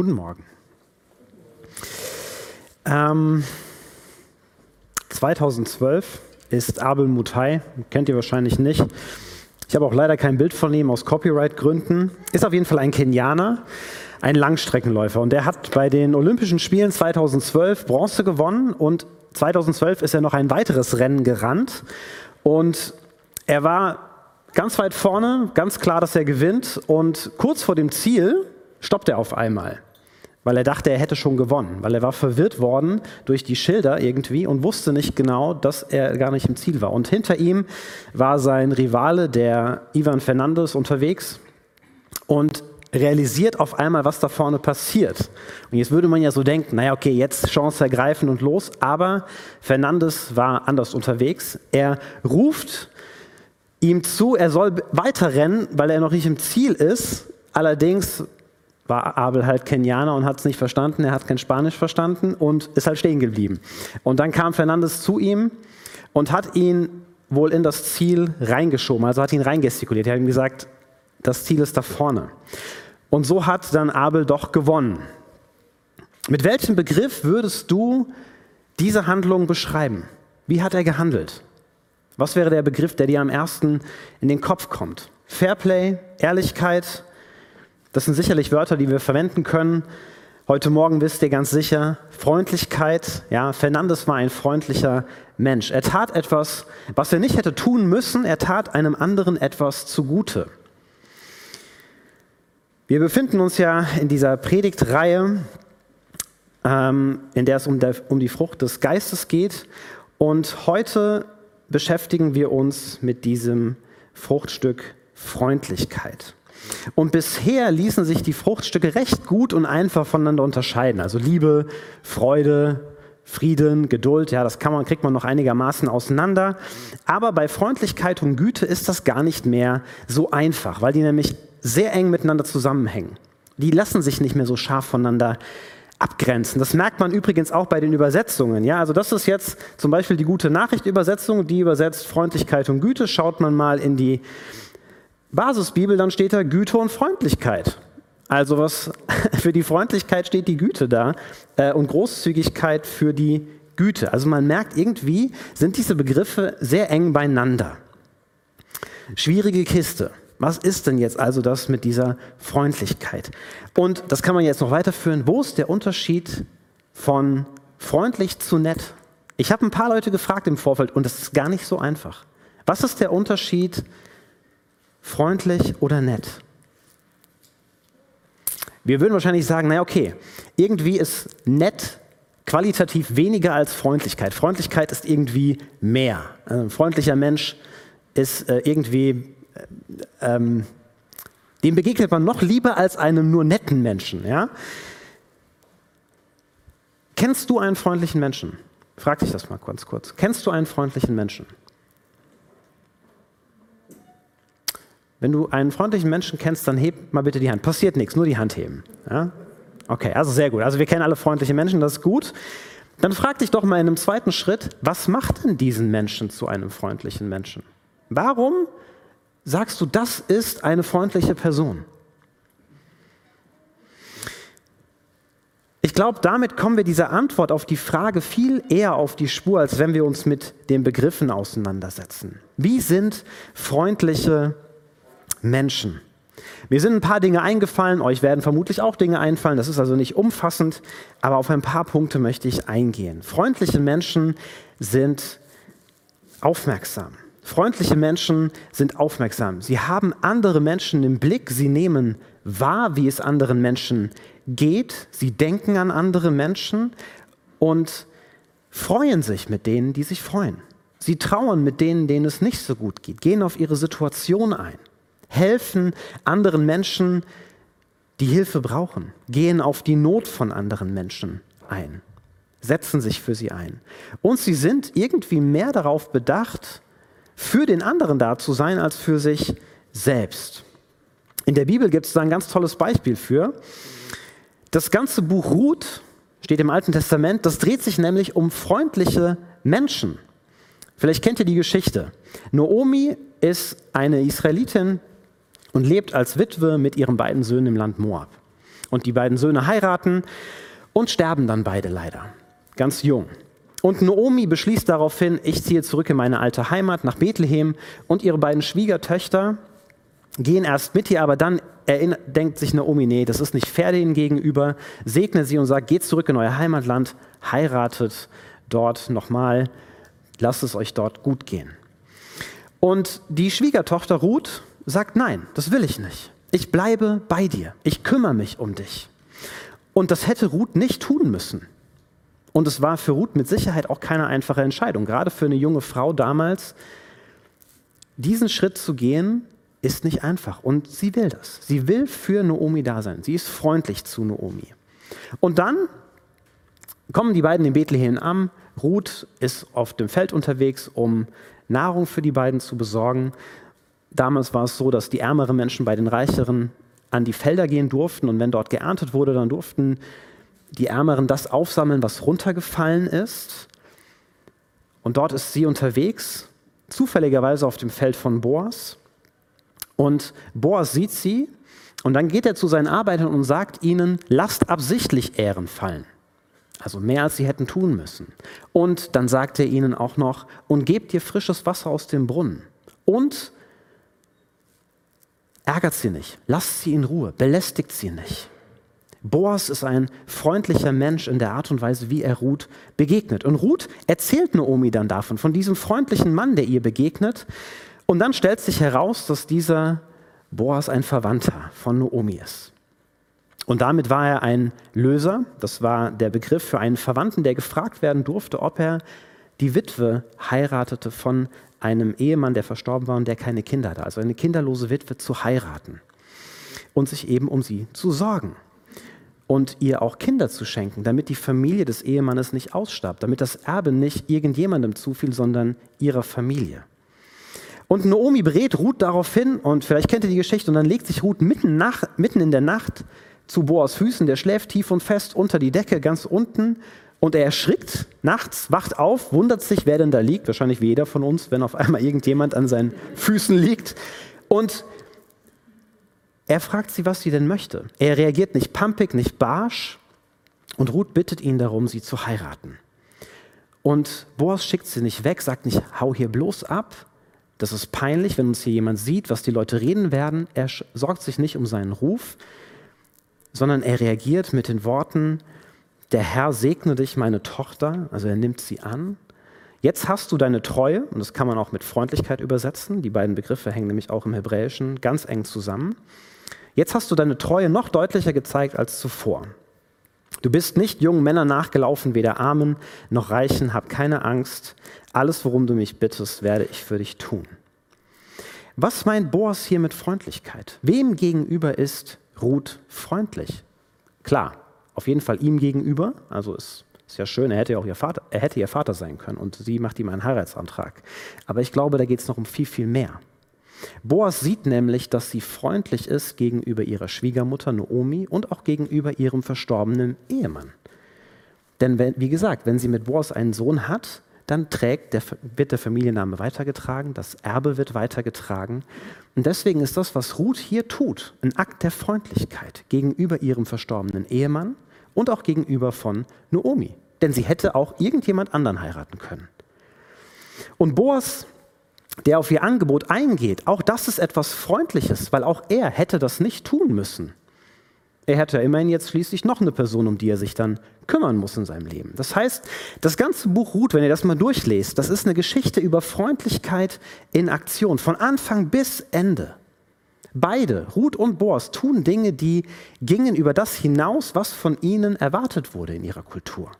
Guten Morgen. Ähm, 2012 ist Abel Mutai, kennt ihr wahrscheinlich nicht. Ich habe auch leider kein Bild von ihm aus Copyright-Gründen. Ist auf jeden Fall ein Kenianer, ein Langstreckenläufer. Und der hat bei den Olympischen Spielen 2012 Bronze gewonnen und 2012 ist er noch ein weiteres Rennen gerannt. Und er war ganz weit vorne, ganz klar, dass er gewinnt. Und kurz vor dem Ziel stoppt er auf einmal, weil er dachte, er hätte schon gewonnen, weil er war verwirrt worden durch die Schilder irgendwie und wusste nicht genau, dass er gar nicht im Ziel war. Und hinter ihm war sein Rivale, der Ivan Fernandes, unterwegs und realisiert auf einmal, was da vorne passiert. Und jetzt würde man ja so denken, naja, okay, jetzt Chance ergreifen und los, aber Fernandes war anders unterwegs. Er ruft ihm zu, er soll weiterrennen, weil er noch nicht im Ziel ist. Allerdings war Abel halt Kenianer und hat es nicht verstanden, er hat kein Spanisch verstanden und ist halt stehen geblieben. Und dann kam Fernandes zu ihm und hat ihn wohl in das Ziel reingeschoben, also hat ihn reingestikuliert. Er hat ihm gesagt, das Ziel ist da vorne. Und so hat dann Abel doch gewonnen. Mit welchem Begriff würdest du diese Handlung beschreiben? Wie hat er gehandelt? Was wäre der Begriff, der dir am ersten in den Kopf kommt? Fairplay, Ehrlichkeit, das sind sicherlich Wörter, die wir verwenden können. Heute Morgen wisst ihr ganz sicher, Freundlichkeit. Ja, Fernandes war ein freundlicher Mensch. Er tat etwas, was er nicht hätte tun müssen. Er tat einem anderen etwas zugute. Wir befinden uns ja in dieser Predigtreihe, ähm, in der es um, der, um die Frucht des Geistes geht. Und heute beschäftigen wir uns mit diesem Fruchtstück Freundlichkeit. Und bisher ließen sich die Fruchtstücke recht gut und einfach voneinander unterscheiden. Also Liebe, Freude, Frieden, Geduld, ja, das kann man, kriegt man noch einigermaßen auseinander. Aber bei Freundlichkeit und Güte ist das gar nicht mehr so einfach, weil die nämlich sehr eng miteinander zusammenhängen. Die lassen sich nicht mehr so scharf voneinander abgrenzen. Das merkt man übrigens auch bei den Übersetzungen. Ja, also das ist jetzt zum Beispiel die gute Nachricht-Übersetzung, die übersetzt Freundlichkeit und Güte. Schaut man mal in die Basisbibel, dann steht da Güte und Freundlichkeit. Also was für die Freundlichkeit steht die Güte da äh, und Großzügigkeit für die Güte. Also man merkt irgendwie, sind diese Begriffe sehr eng beieinander. Schwierige Kiste. Was ist denn jetzt also das mit dieser Freundlichkeit? Und das kann man jetzt noch weiterführen. Wo ist der Unterschied von freundlich zu nett? Ich habe ein paar Leute gefragt im Vorfeld und das ist gar nicht so einfach. Was ist der Unterschied freundlich oder nett? Wir würden wahrscheinlich sagen, naja, okay, irgendwie ist nett qualitativ weniger als Freundlichkeit. Freundlichkeit ist irgendwie mehr. Ein freundlicher Mensch ist äh, irgendwie, äh, ähm, dem begegnet man noch lieber als einem nur netten Menschen. Ja? Kennst du einen freundlichen Menschen? Frag dich das mal ganz kurz. Kennst du einen freundlichen Menschen? Wenn du einen freundlichen Menschen kennst, dann heb mal bitte die Hand. Passiert nichts, nur die Hand heben. Ja? Okay, also sehr gut. Also wir kennen alle freundliche Menschen, das ist gut. Dann frag dich doch mal in einem zweiten Schritt, was macht denn diesen Menschen zu einem freundlichen Menschen? Warum sagst du, das ist eine freundliche Person? Ich glaube, damit kommen wir dieser Antwort auf die Frage viel eher auf die Spur, als wenn wir uns mit den Begriffen auseinandersetzen. Wie sind freundliche Menschen? Menschen. Mir sind ein paar Dinge eingefallen, euch werden vermutlich auch Dinge einfallen, das ist also nicht umfassend, aber auf ein paar Punkte möchte ich eingehen. Freundliche Menschen sind aufmerksam. Freundliche Menschen sind aufmerksam. Sie haben andere Menschen im Blick, sie nehmen wahr, wie es anderen Menschen geht, sie denken an andere Menschen und freuen sich mit denen, die sich freuen. Sie trauern mit denen, denen es nicht so gut geht, gehen auf ihre Situation ein helfen anderen Menschen, die Hilfe brauchen, gehen auf die Not von anderen Menschen ein, setzen sich für sie ein. Und sie sind irgendwie mehr darauf bedacht, für den anderen da zu sein, als für sich selbst. In der Bibel gibt es da ein ganz tolles Beispiel für. Das ganze Buch Ruth steht im Alten Testament, das dreht sich nämlich um freundliche Menschen. Vielleicht kennt ihr die Geschichte. Noomi ist eine Israelitin, und lebt als Witwe mit ihren beiden Söhnen im Land Moab. Und die beiden Söhne heiraten und sterben dann beide leider, ganz jung. Und Naomi beschließt daraufhin, ich ziehe zurück in meine alte Heimat nach Bethlehem und ihre beiden Schwiegertöchter gehen erst mit ihr, aber dann denkt sich Naomi, nee, das ist nicht fair denen gegenüber, segnet sie und sagt, geht zurück in euer Heimatland, heiratet dort nochmal, lasst es euch dort gut gehen. Und die Schwiegertochter Ruth sagt, nein, das will ich nicht. Ich bleibe bei dir, ich kümmere mich um dich. Und das hätte Ruth nicht tun müssen. Und es war für Ruth mit Sicherheit auch keine einfache Entscheidung, gerade für eine junge Frau damals, diesen Schritt zu gehen, ist nicht einfach. Und sie will das. Sie will für Naomi da sein. Sie ist freundlich zu Naomi. Und dann kommen die beiden in Bethlehem an. Ruth ist auf dem Feld unterwegs, um Nahrung für die beiden zu besorgen. Damals war es so, dass die ärmeren Menschen bei den reicheren an die Felder gehen durften und wenn dort geerntet wurde, dann durften die Ärmeren das aufsammeln, was runtergefallen ist. Und dort ist sie unterwegs, zufälligerweise auf dem Feld von Boas. Und Boas sieht sie und dann geht er zu seinen Arbeitern und sagt ihnen, lasst absichtlich Ähren fallen. Also mehr als sie hätten tun müssen. Und dann sagt er ihnen auch noch, und gebt ihr frisches Wasser aus dem Brunnen. Und ärgert sie nicht, lasst sie in Ruhe, belästigt sie nicht. Boas ist ein freundlicher Mensch in der Art und Weise, wie er Ruth begegnet. Und Ruth erzählt Naomi dann davon, von diesem freundlichen Mann, der ihr begegnet. Und dann stellt sich heraus, dass dieser Boas ein Verwandter von Naomi ist. Und damit war er ein Löser. Das war der Begriff für einen Verwandten, der gefragt werden durfte, ob er die Witwe heiratete von einem Ehemann, der verstorben war und der keine Kinder hatte. Also eine kinderlose Witwe zu heiraten und sich eben um sie zu sorgen und ihr auch Kinder zu schenken, damit die Familie des Ehemannes nicht ausstarb, damit das Erbe nicht irgendjemandem zufiel, sondern ihrer Familie. Und Naomi berät Ruth darauf hin, und vielleicht kennt ihr die Geschichte, und dann legt sich Ruth mitten, nach, mitten in der Nacht zu Boas Füßen, der schläft tief und fest unter die Decke ganz unten, und er erschrickt nachts, wacht auf, wundert sich, wer denn da liegt, wahrscheinlich wie jeder von uns, wenn auf einmal irgendjemand an seinen Füßen liegt. Und er fragt sie, was sie denn möchte. Er reagiert nicht pampig, nicht barsch, und Ruth bittet ihn darum, sie zu heiraten. Und Boas schickt sie nicht weg, sagt nicht, hau hier bloß ab, das ist peinlich, wenn uns hier jemand sieht, was die Leute reden werden. Er sorgt sich nicht um seinen Ruf, sondern er reagiert mit den Worten, der Herr segne dich, meine Tochter, also er nimmt sie an. Jetzt hast du deine Treue, und das kann man auch mit Freundlichkeit übersetzen, die beiden Begriffe hängen nämlich auch im Hebräischen ganz eng zusammen. Jetzt hast du deine Treue noch deutlicher gezeigt als zuvor. Du bist nicht jungen Männern nachgelaufen, weder Armen noch Reichen, hab keine Angst. Alles, worum du mich bittest, werde ich für dich tun. Was meint Boas hier mit Freundlichkeit? Wem gegenüber ist Ruth freundlich? Klar, auf jeden Fall ihm gegenüber. Also es ist ja schön, er hätte ja auch ihr Vater, er hätte ihr Vater sein können und sie macht ihm einen Heiratsantrag. Aber ich glaube, da geht es noch um viel, viel mehr. Boas sieht nämlich, dass sie freundlich ist gegenüber ihrer Schwiegermutter Naomi und auch gegenüber ihrem verstorbenen Ehemann. Denn wenn, wie gesagt, wenn sie mit Boas einen Sohn hat, dann trägt der, wird der Familienname weitergetragen, das Erbe wird weitergetragen. Und deswegen ist das, was Ruth hier tut, ein Akt der Freundlichkeit gegenüber ihrem verstorbenen Ehemann und auch gegenüber von Naomi. Denn sie hätte auch irgendjemand anderen heiraten können. Und Boas der auf ihr Angebot eingeht, auch das ist etwas Freundliches, weil auch er hätte das nicht tun müssen. Er hätte immerhin jetzt schließlich noch eine Person, um die er sich dann kümmern muss in seinem Leben. Das heißt, das ganze Buch Ruth, wenn ihr das mal durchlest, das ist eine Geschichte über Freundlichkeit in Aktion, von Anfang bis Ende. Beide, Ruth und Boas, tun Dinge, die gingen über das hinaus, was von ihnen erwartet wurde in ihrer Kultur.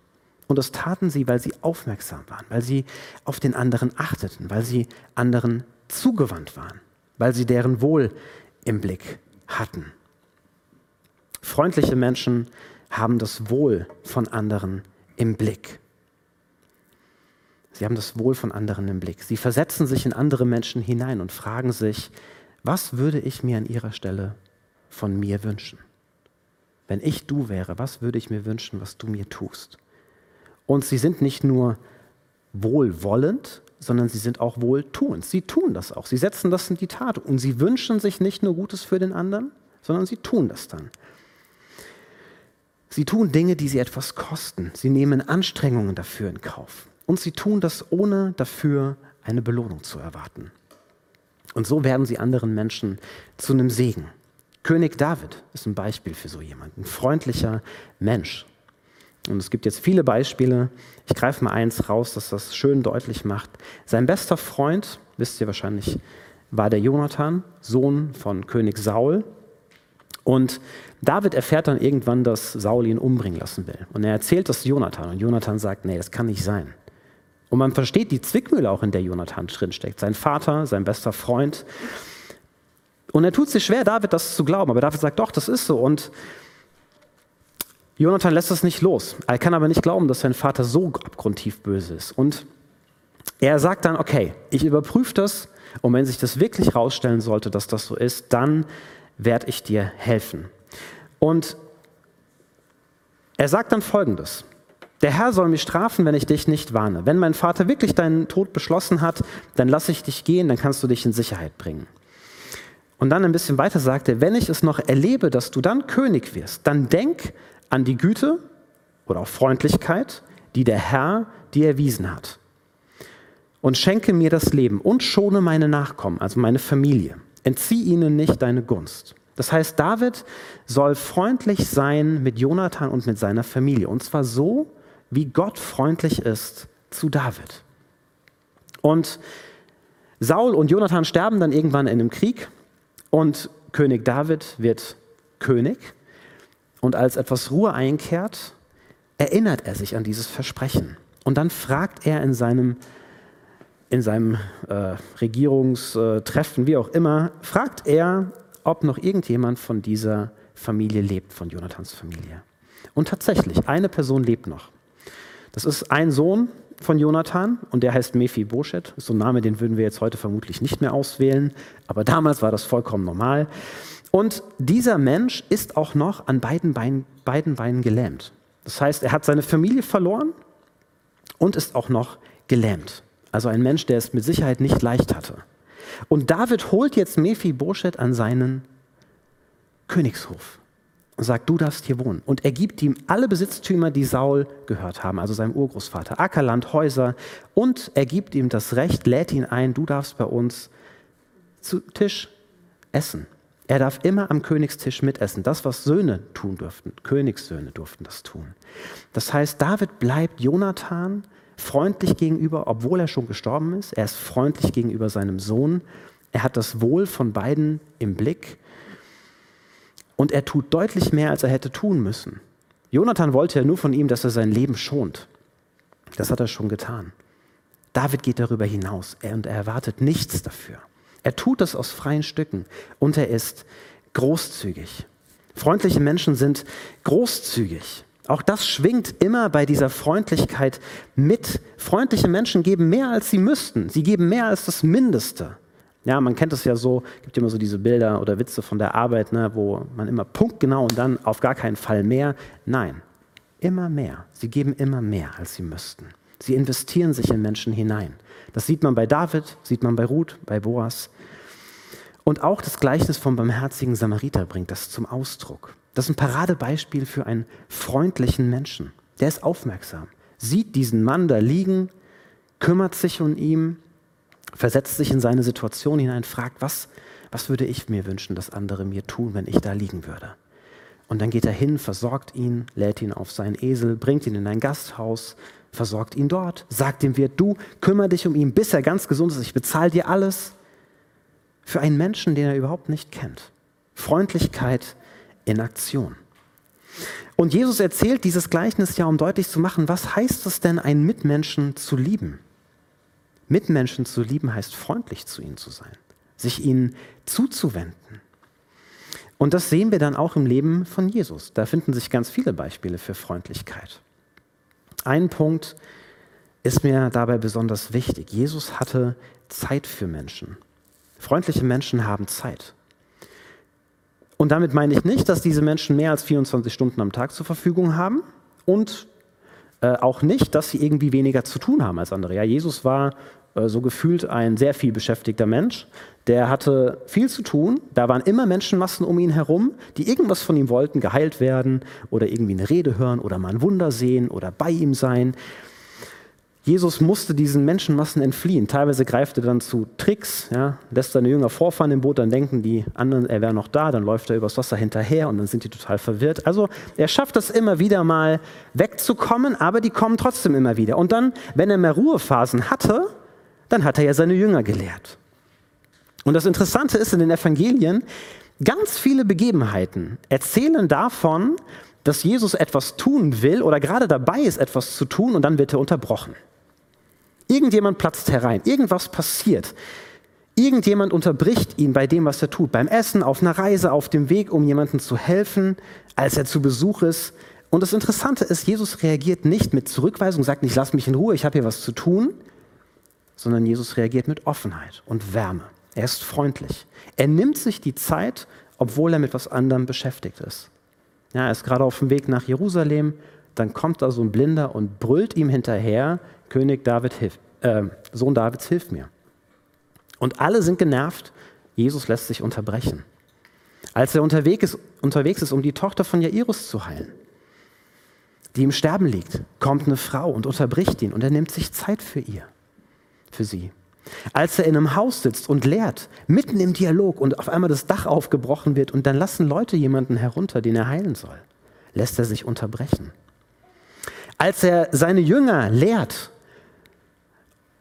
Und das taten sie, weil sie aufmerksam waren, weil sie auf den anderen achteten, weil sie anderen zugewandt waren, weil sie deren Wohl im Blick hatten. Freundliche Menschen haben das Wohl von anderen im Blick. Sie haben das Wohl von anderen im Blick. Sie versetzen sich in andere Menschen hinein und fragen sich, was würde ich mir an ihrer Stelle von mir wünschen? Wenn ich du wäre, was würde ich mir wünschen, was du mir tust? Und sie sind nicht nur wohlwollend, sondern sie sind auch wohltuend. Sie tun das auch. Sie setzen das in die Tat. Und sie wünschen sich nicht nur Gutes für den anderen, sondern sie tun das dann. Sie tun Dinge, die sie etwas kosten. Sie nehmen Anstrengungen dafür in Kauf. Und sie tun das, ohne dafür eine Belohnung zu erwarten. Und so werden sie anderen Menschen zu einem Segen. König David ist ein Beispiel für so jemanden. Ein freundlicher Mensch. Und es gibt jetzt viele Beispiele. Ich greife mal eins raus, das das schön deutlich macht. Sein bester Freund, wisst ihr wahrscheinlich, war der Jonathan, Sohn von König Saul. Und David erfährt dann irgendwann, dass Saul ihn umbringen lassen will. Und er erzählt das Jonathan. Und Jonathan sagt, nee, das kann nicht sein. Und man versteht die Zwickmühle auch, in der Jonathan drinsteckt. Sein Vater, sein bester Freund. Und er tut sich schwer, David das zu glauben. Aber David sagt, doch, das ist so. Und Jonathan lässt es nicht los. Er kann aber nicht glauben, dass sein Vater so abgrundtief böse ist. Und er sagt dann, okay, ich überprüfe das. Und wenn sich das wirklich rausstellen sollte, dass das so ist, dann werde ich dir helfen. Und er sagt dann Folgendes. Der Herr soll mich strafen, wenn ich dich nicht warne. Wenn mein Vater wirklich deinen Tod beschlossen hat, dann lasse ich dich gehen, dann kannst du dich in Sicherheit bringen. Und dann ein bisschen weiter sagt er, wenn ich es noch erlebe, dass du dann König wirst, dann denk an die Güte oder auch Freundlichkeit, die der Herr dir erwiesen hat. Und schenke mir das Leben und schone meine Nachkommen, also meine Familie. Entzieh ihnen nicht deine Gunst. Das heißt, David soll freundlich sein mit Jonathan und mit seiner Familie. Und zwar so, wie Gott freundlich ist zu David. Und Saul und Jonathan sterben dann irgendwann in einem Krieg und König David wird König. Und als etwas Ruhe einkehrt, erinnert er sich an dieses Versprechen. Und dann fragt er in seinem, in seinem äh, Regierungstreffen, wie auch immer, fragt er, ob noch irgendjemand von dieser Familie lebt, von Jonathans Familie. Und tatsächlich, eine Person lebt noch. Das ist ein Sohn von Jonathan und der heißt Mephibosheth. Ist so ein Name, den würden wir jetzt heute vermutlich nicht mehr auswählen, aber damals war das vollkommen normal. Und dieser Mensch ist auch noch an beiden Beinen, beiden Beinen gelähmt. Das heißt, er hat seine Familie verloren und ist auch noch gelähmt. Also ein Mensch, der es mit Sicherheit nicht leicht hatte. Und David holt jetzt Mephibosheth an seinen Königshof und sagt, du darfst hier wohnen. Und er gibt ihm alle Besitztümer, die Saul gehört haben, also seinem Urgroßvater, Ackerland, Häuser. Und er gibt ihm das Recht, lädt ihn ein, du darfst bei uns zu Tisch essen. Er darf immer am Königstisch mitessen. Das, was Söhne tun durften, Königssöhne durften das tun. Das heißt, David bleibt Jonathan freundlich gegenüber, obwohl er schon gestorben ist. Er ist freundlich gegenüber seinem Sohn. Er hat das Wohl von beiden im Blick. Und er tut deutlich mehr, als er hätte tun müssen. Jonathan wollte ja nur von ihm, dass er sein Leben schont. Das hat er schon getan. David geht darüber hinaus und er erwartet nichts dafür. Er tut das aus freien Stücken und er ist großzügig. Freundliche Menschen sind großzügig. Auch das schwingt immer bei dieser Freundlichkeit mit. Freundliche Menschen geben mehr, als sie müssten. Sie geben mehr als das Mindeste. Ja, man kennt es ja so, gibt immer so diese Bilder oder Witze von der Arbeit, ne, wo man immer punktgenau und dann auf gar keinen Fall mehr. Nein, immer mehr. Sie geben immer mehr, als sie müssten. Sie investieren sich in Menschen hinein. Das sieht man bei David, sieht man bei Ruth, bei Boas. Und auch das Gleichnis vom barmherzigen Samariter bringt das zum Ausdruck. Das ist ein Paradebeispiel für einen freundlichen Menschen. Der ist aufmerksam, sieht diesen Mann da liegen, kümmert sich um ihn, versetzt sich in seine Situation hinein, fragt, was, was würde ich mir wünschen, dass andere mir tun, wenn ich da liegen würde? Und dann geht er hin, versorgt ihn, lädt ihn auf seinen Esel, bringt ihn in ein Gasthaus, versorgt ihn dort, sagt dem Wirt, du kümmere dich um ihn, bis er ganz gesund ist, ich bezahle dir alles. Für einen Menschen, den er überhaupt nicht kennt. Freundlichkeit in Aktion. Und Jesus erzählt dieses Gleichnis ja, um deutlich zu machen, was heißt es denn, einen Mitmenschen zu lieben? Mitmenschen zu lieben heißt freundlich zu ihnen zu sein, sich ihnen zuzuwenden. Und das sehen wir dann auch im Leben von Jesus. Da finden sich ganz viele Beispiele für Freundlichkeit. Ein Punkt ist mir dabei besonders wichtig. Jesus hatte Zeit für Menschen. Freundliche Menschen haben Zeit. Und damit meine ich nicht, dass diese Menschen mehr als 24 Stunden am Tag zur Verfügung haben und äh, auch nicht, dass sie irgendwie weniger zu tun haben als andere. Ja, Jesus war so gefühlt ein sehr viel beschäftigter Mensch. Der hatte viel zu tun. Da waren immer Menschenmassen um ihn herum, die irgendwas von ihm wollten, geheilt werden oder irgendwie eine Rede hören oder mal ein Wunder sehen oder bei ihm sein. Jesus musste diesen Menschenmassen entfliehen. Teilweise greift er dann zu Tricks, ja, lässt seine Jünger vorfahren im Boot, dann denken die anderen, er wäre noch da, dann läuft er übers Wasser hinterher und dann sind die total verwirrt. Also er schafft es immer wieder mal wegzukommen, aber die kommen trotzdem immer wieder. Und dann, wenn er mehr Ruhephasen hatte, dann hat er ja seine Jünger gelehrt. Und das Interessante ist in den Evangelien, ganz viele Begebenheiten erzählen davon, dass Jesus etwas tun will oder gerade dabei ist, etwas zu tun und dann wird er unterbrochen. Irgendjemand platzt herein, irgendwas passiert. Irgendjemand unterbricht ihn bei dem, was er tut, beim Essen, auf einer Reise, auf dem Weg, um jemandem zu helfen, als er zu Besuch ist. Und das Interessante ist, Jesus reagiert nicht mit Zurückweisung, sagt nicht, lass mich in Ruhe, ich habe hier was zu tun, sondern Jesus reagiert mit Offenheit und Wärme. Er ist freundlich. Er nimmt sich die Zeit, obwohl er mit was anderem beschäftigt ist. Ja, er ist gerade auf dem Weg nach Jerusalem, dann kommt da so ein Blinder und brüllt ihm hinterher, König David, hilf, äh, Sohn Davids, hilf mir. Und alle sind genervt, Jesus lässt sich unterbrechen. Als er unterwegs ist, unterwegs ist, um die Tochter von Jairus zu heilen, die im Sterben liegt, kommt eine Frau und unterbricht ihn und er nimmt sich Zeit für ihr, für sie. Als er in einem Haus sitzt und lehrt, mitten im Dialog und auf einmal das Dach aufgebrochen wird und dann lassen Leute jemanden herunter, den er heilen soll, lässt er sich unterbrechen. Als er seine Jünger lehrt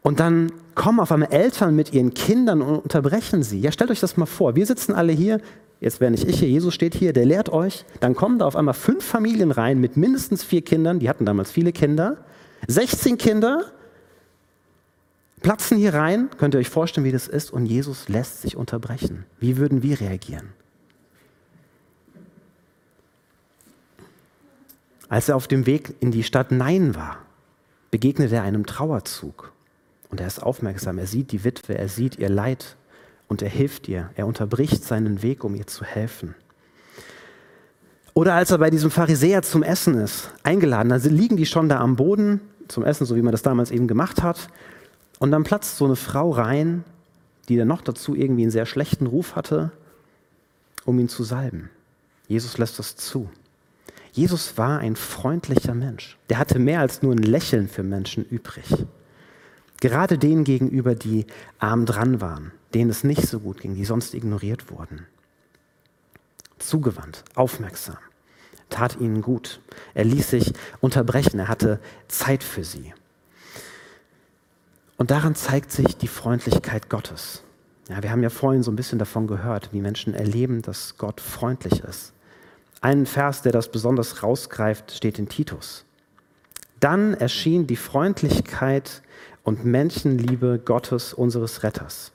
und dann kommen auf einmal Eltern mit ihren Kindern und unterbrechen sie. Ja, stellt euch das mal vor. Wir sitzen alle hier, jetzt wäre nicht ich hier, Jesus steht hier, der lehrt euch. Dann kommen da auf einmal fünf Familien rein mit mindestens vier Kindern, die hatten damals viele Kinder, 16 Kinder, platzen hier rein, könnt ihr euch vorstellen, wie das ist, und Jesus lässt sich unterbrechen. Wie würden wir reagieren? Als er auf dem Weg in die Stadt Nein war, begegnet er einem Trauerzug. Und er ist aufmerksam, er sieht die Witwe, er sieht ihr Leid und er hilft ihr. Er unterbricht seinen Weg, um ihr zu helfen. Oder als er bei diesem Pharisäer zum Essen ist, eingeladen, dann liegen die schon da am Boden zum Essen, so wie man das damals eben gemacht hat. Und dann platzt so eine Frau rein, die dann noch dazu irgendwie einen sehr schlechten Ruf hatte, um ihn zu salben. Jesus lässt das zu. Jesus war ein freundlicher Mensch. Der hatte mehr als nur ein Lächeln für Menschen übrig. Gerade denen gegenüber, die arm dran waren, denen es nicht so gut ging, die sonst ignoriert wurden. Zugewandt, aufmerksam, tat ihnen gut. Er ließ sich unterbrechen, er hatte Zeit für sie. Und daran zeigt sich die Freundlichkeit Gottes. Ja, wir haben ja vorhin so ein bisschen davon gehört, wie Menschen erleben, dass Gott freundlich ist. Ein Vers, der das besonders rausgreift, steht in Titus. Dann erschien die Freundlichkeit und Menschenliebe Gottes, unseres Retters.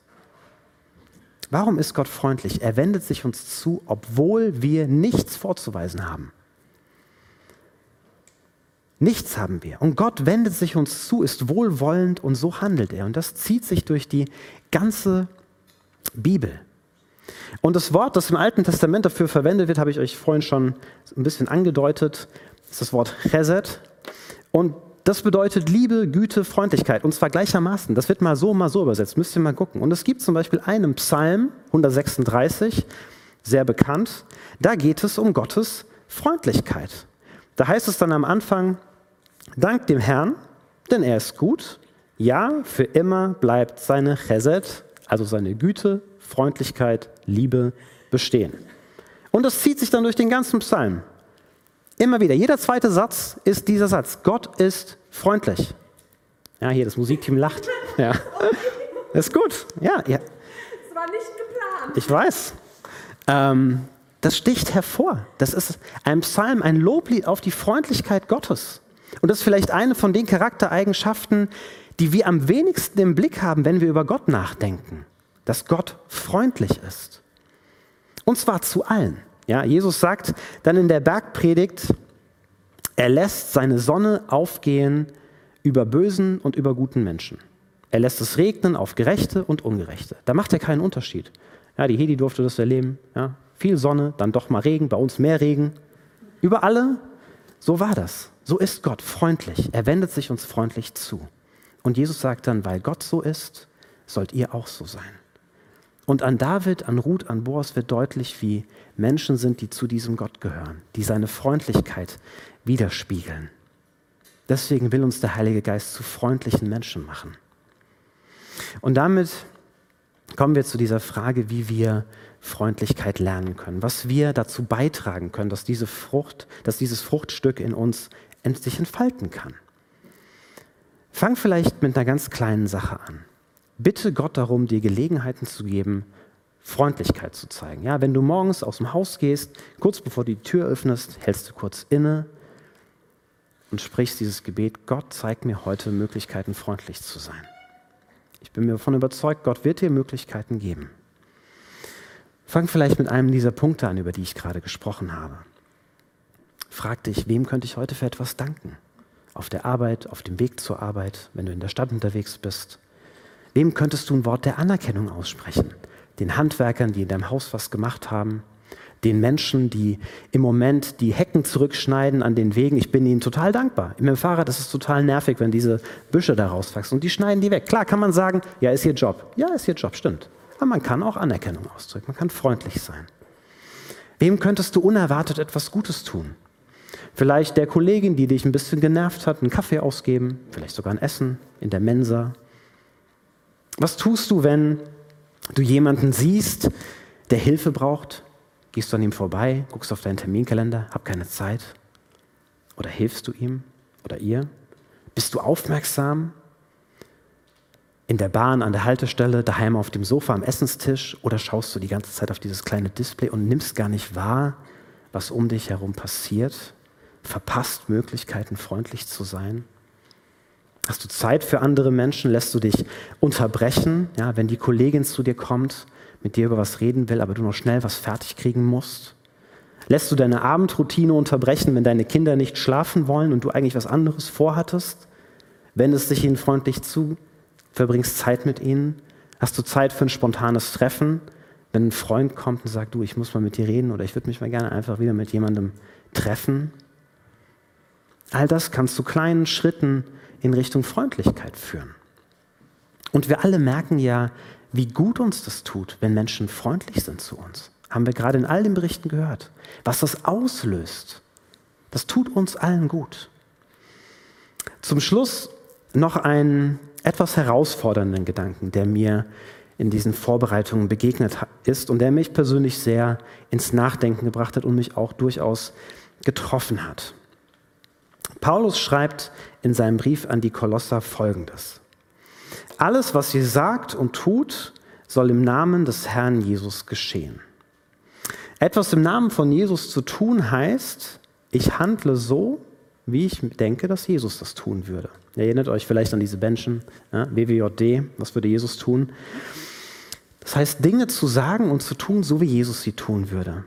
Warum ist Gott freundlich? Er wendet sich uns zu, obwohl wir nichts vorzuweisen haben. Nichts haben wir. Und Gott wendet sich uns zu, ist wohlwollend und so handelt er. Und das zieht sich durch die ganze Bibel. Und das Wort, das im Alten Testament dafür verwendet wird, habe ich euch vorhin schon ein bisschen angedeutet, ist das Wort Chesed. Und das bedeutet Liebe, Güte, Freundlichkeit. Und zwar gleichermaßen. Das wird mal so, mal so übersetzt. Müsst ihr mal gucken. Und es gibt zum Beispiel einen Psalm, 136, sehr bekannt. Da geht es um Gottes Freundlichkeit. Da heißt es dann am Anfang, Dank dem Herrn, denn er ist gut. Ja, für immer bleibt seine Chesed, also seine Güte, Freundlichkeit, Liebe bestehen. Und das zieht sich dann durch den ganzen Psalm. Immer wieder. Jeder zweite Satz ist dieser Satz. Gott ist freundlich. Ja, hier das Musikteam lacht. Ja. ist gut. Ja, ja. Das war nicht geplant. Ich weiß. Ähm, das sticht hervor. Das ist ein Psalm, ein Loblied auf die Freundlichkeit Gottes. Und das ist vielleicht eine von den Charaktereigenschaften, die wir am wenigsten im Blick haben, wenn wir über Gott nachdenken. Dass Gott freundlich ist. Und zwar zu allen. Ja, Jesus sagt dann in der Bergpredigt, er lässt seine Sonne aufgehen über bösen und über guten Menschen. Er lässt es regnen auf Gerechte und Ungerechte. Da macht er keinen Unterschied. Ja, die Hedi durfte das erleben. Ja, viel Sonne, dann doch mal Regen, bei uns mehr Regen. Über alle, so war das. So ist Gott freundlich. Er wendet sich uns freundlich zu. Und Jesus sagt dann, weil Gott so ist, sollt ihr auch so sein. Und an David, an Ruth, an Boas wird deutlich, wie Menschen sind, die zu diesem Gott gehören, die seine Freundlichkeit widerspiegeln. Deswegen will uns der Heilige Geist zu freundlichen Menschen machen. Und damit kommen wir zu dieser Frage, wie wir Freundlichkeit lernen können, was wir dazu beitragen können, dass diese Frucht, dass dieses Fruchtstück in uns sich entfalten kann. Fang vielleicht mit einer ganz kleinen Sache an. Bitte Gott darum, dir Gelegenheiten zu geben, Freundlichkeit zu zeigen. Ja, wenn du morgens aus dem Haus gehst, kurz bevor du die Tür öffnest, hältst du kurz inne und sprichst dieses Gebet, Gott zeig mir heute Möglichkeiten, freundlich zu sein. Bin mir davon überzeugt, Gott wird dir Möglichkeiten geben. Fang vielleicht mit einem dieser Punkte an, über die ich gerade gesprochen habe. Frag dich, wem könnte ich heute für etwas danken? Auf der Arbeit, auf dem Weg zur Arbeit, wenn du in der Stadt unterwegs bist. Wem könntest du ein Wort der Anerkennung aussprechen? Den Handwerkern, die in deinem Haus was gemacht haben, den Menschen, die im Moment die Hecken zurückschneiden an den Wegen. Ich bin ihnen total dankbar. Mit dem Fahrrad ist es total nervig, wenn diese Büsche da rauswachsen und die schneiden die weg. Klar kann man sagen, ja, ist ihr Job. Ja, ist ihr Job, stimmt. Aber man kann auch Anerkennung ausdrücken, man kann freundlich sein. Wem könntest du unerwartet etwas Gutes tun? Vielleicht der Kollegin, die dich ein bisschen genervt hat, einen Kaffee ausgeben, vielleicht sogar ein Essen in der Mensa. Was tust du, wenn du jemanden siehst, der Hilfe braucht? Gehst du an ihm vorbei, guckst auf deinen Terminkalender, hab keine Zeit? Oder hilfst du ihm oder ihr? Bist du aufmerksam? in der Bahn, an der Haltestelle, daheim auf dem Sofa am Essenstisch oder schaust du die ganze Zeit auf dieses kleine Display und nimmst gar nicht wahr, was um dich herum passiert? Verpasst Möglichkeiten, freundlich zu sein? Hast du Zeit für andere Menschen? Lässt du dich unterbrechen, ja, wenn die Kollegin zu dir kommt, mit dir über was reden will, aber du noch schnell was fertig kriegen musst? Lässt du deine Abendroutine unterbrechen, wenn deine Kinder nicht schlafen wollen und du eigentlich was anderes vorhattest? Wendest dich ihnen freundlich zu? verbringst Zeit mit ihnen? Hast du Zeit für ein spontanes Treffen? Wenn ein Freund kommt und sagt, du, ich muss mal mit dir reden oder ich würde mich mal gerne einfach wieder mit jemandem treffen. All das kann zu kleinen Schritten in Richtung Freundlichkeit führen. Und wir alle merken ja, wie gut uns das tut, wenn Menschen freundlich sind zu uns. Haben wir gerade in all den Berichten gehört. Was das auslöst, das tut uns allen gut. Zum Schluss noch ein etwas herausfordernden Gedanken, der mir in diesen Vorbereitungen begegnet ist und der mich persönlich sehr ins Nachdenken gebracht hat und mich auch durchaus getroffen hat. Paulus schreibt in seinem Brief an die Kolosser folgendes. Alles, was ihr sagt und tut, soll im Namen des Herrn Jesus geschehen. Etwas im Namen von Jesus zu tun heißt, ich handle so, wie ich denke, dass Jesus das tun würde. Ihr erinnert euch vielleicht an diese Menschen, ja, WWJD, was würde Jesus tun? Das heißt, Dinge zu sagen und zu tun, so wie Jesus sie tun würde.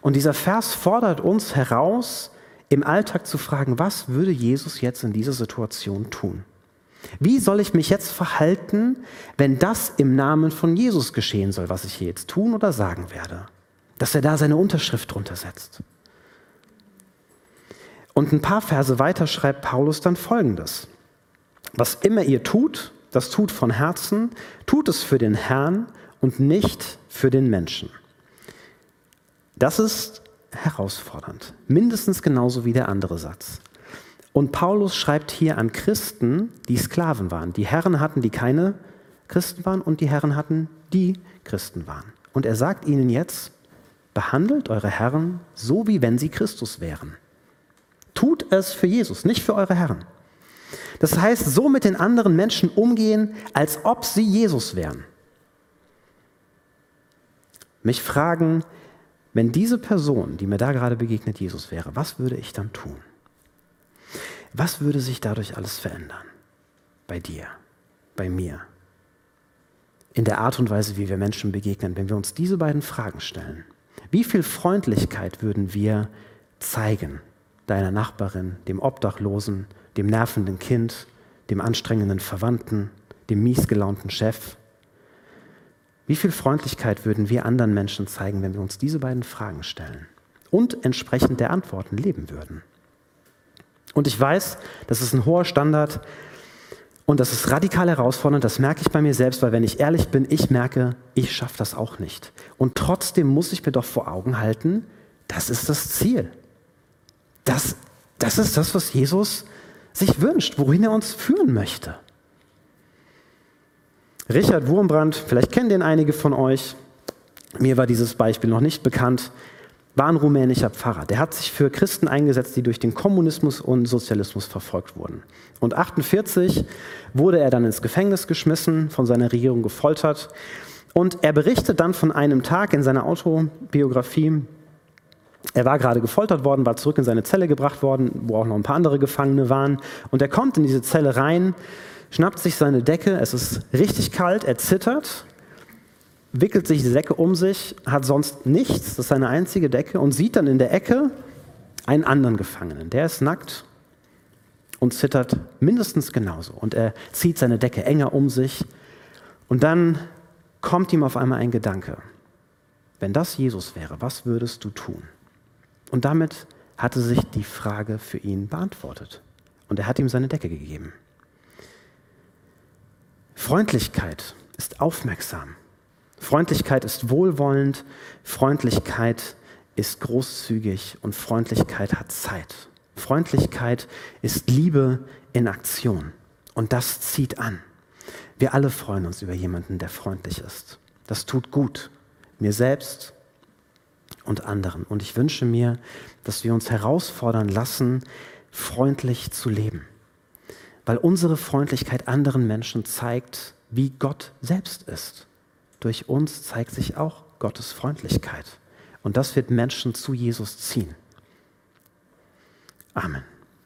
Und dieser Vers fordert uns heraus, im Alltag zu fragen, was würde Jesus jetzt in dieser Situation tun? Wie soll ich mich jetzt verhalten, wenn das im Namen von Jesus geschehen soll, was ich hier jetzt tun oder sagen werde? Dass er da seine Unterschrift drunter setzt. Und ein paar Verse weiter schreibt Paulus dann folgendes. Was immer ihr tut, das tut von Herzen, tut es für den Herrn und nicht für den Menschen. Das ist herausfordernd, mindestens genauso wie der andere Satz. Und Paulus schreibt hier an Christen, die Sklaven waren. Die Herren hatten, die keine Christen waren, und die Herren hatten, die Christen waren. Und er sagt ihnen jetzt, behandelt eure Herren so, wie wenn sie Christus wären. Tut es für Jesus, nicht für eure Herren. Das heißt, so mit den anderen Menschen umgehen, als ob sie Jesus wären. Mich fragen, wenn diese Person, die mir da gerade begegnet, Jesus wäre, was würde ich dann tun? Was würde sich dadurch alles verändern? Bei dir, bei mir, in der Art und Weise, wie wir Menschen begegnen, wenn wir uns diese beiden Fragen stellen. Wie viel Freundlichkeit würden wir zeigen deiner Nachbarin, dem Obdachlosen, dem nervenden Kind, dem anstrengenden Verwandten, dem miesgelaunten Chef? Wie viel Freundlichkeit würden wir anderen Menschen zeigen, wenn wir uns diese beiden Fragen stellen und entsprechend der Antworten leben würden? Und ich weiß, das ist ein hoher Standard Und das ist radikal herausfordernd, das merke ich bei mir selbst, weil wenn ich ehrlich bin, ich merke, ich schaffe das auch nicht. Und trotzdem muss ich mir doch vor Augen halten, das ist das Ziel. Das, das ist das, was Jesus sich wünscht, wohin er uns führen möchte. Richard Wurmbrand, vielleicht kennen den einige von euch, mir war dieses Beispiel noch nicht bekannt, war ein rumänischer Pfarrer. Der hat sich für Christen eingesetzt, die durch den Kommunismus und Sozialismus verfolgt wurden. Und 48 wurde er dann ins Gefängnis geschmissen, von seiner Regierung gefoltert. Und er berichtet dann von einem Tag in seiner Autobiografie, er war gerade gefoltert worden, war zurück in seine Zelle gebracht worden, wo auch noch ein paar andere Gefangene waren. Und er kommt in diese Zelle rein, schnappt sich seine Decke, es ist richtig kalt, er zittert wickelt sich die Decke um sich, hat sonst nichts, das ist seine einzige Decke und sieht dann in der Ecke einen anderen Gefangenen. Der ist nackt und zittert mindestens genauso. Und er zieht seine Decke enger um sich und dann kommt ihm auf einmal ein Gedanke. Wenn das Jesus wäre, was würdest du tun? Und damit hatte sich die Frage für ihn beantwortet. Und er hat ihm seine Decke gegeben. Freundlichkeit ist aufmerksam. Freundlichkeit ist wohlwollend, Freundlichkeit ist großzügig und Freundlichkeit hat Zeit. Freundlichkeit ist Liebe in Aktion und das zieht an. Wir alle freuen uns über jemanden, der freundlich ist. Das tut gut, mir selbst und anderen. Und ich wünsche mir, dass wir uns herausfordern lassen, freundlich zu leben. Weil unsere Freundlichkeit anderen Menschen zeigt, wie Gott selbst ist. Durch uns zeigt sich auch Gottes Freundlichkeit. Und das wird Menschen zu Jesus ziehen. Amen.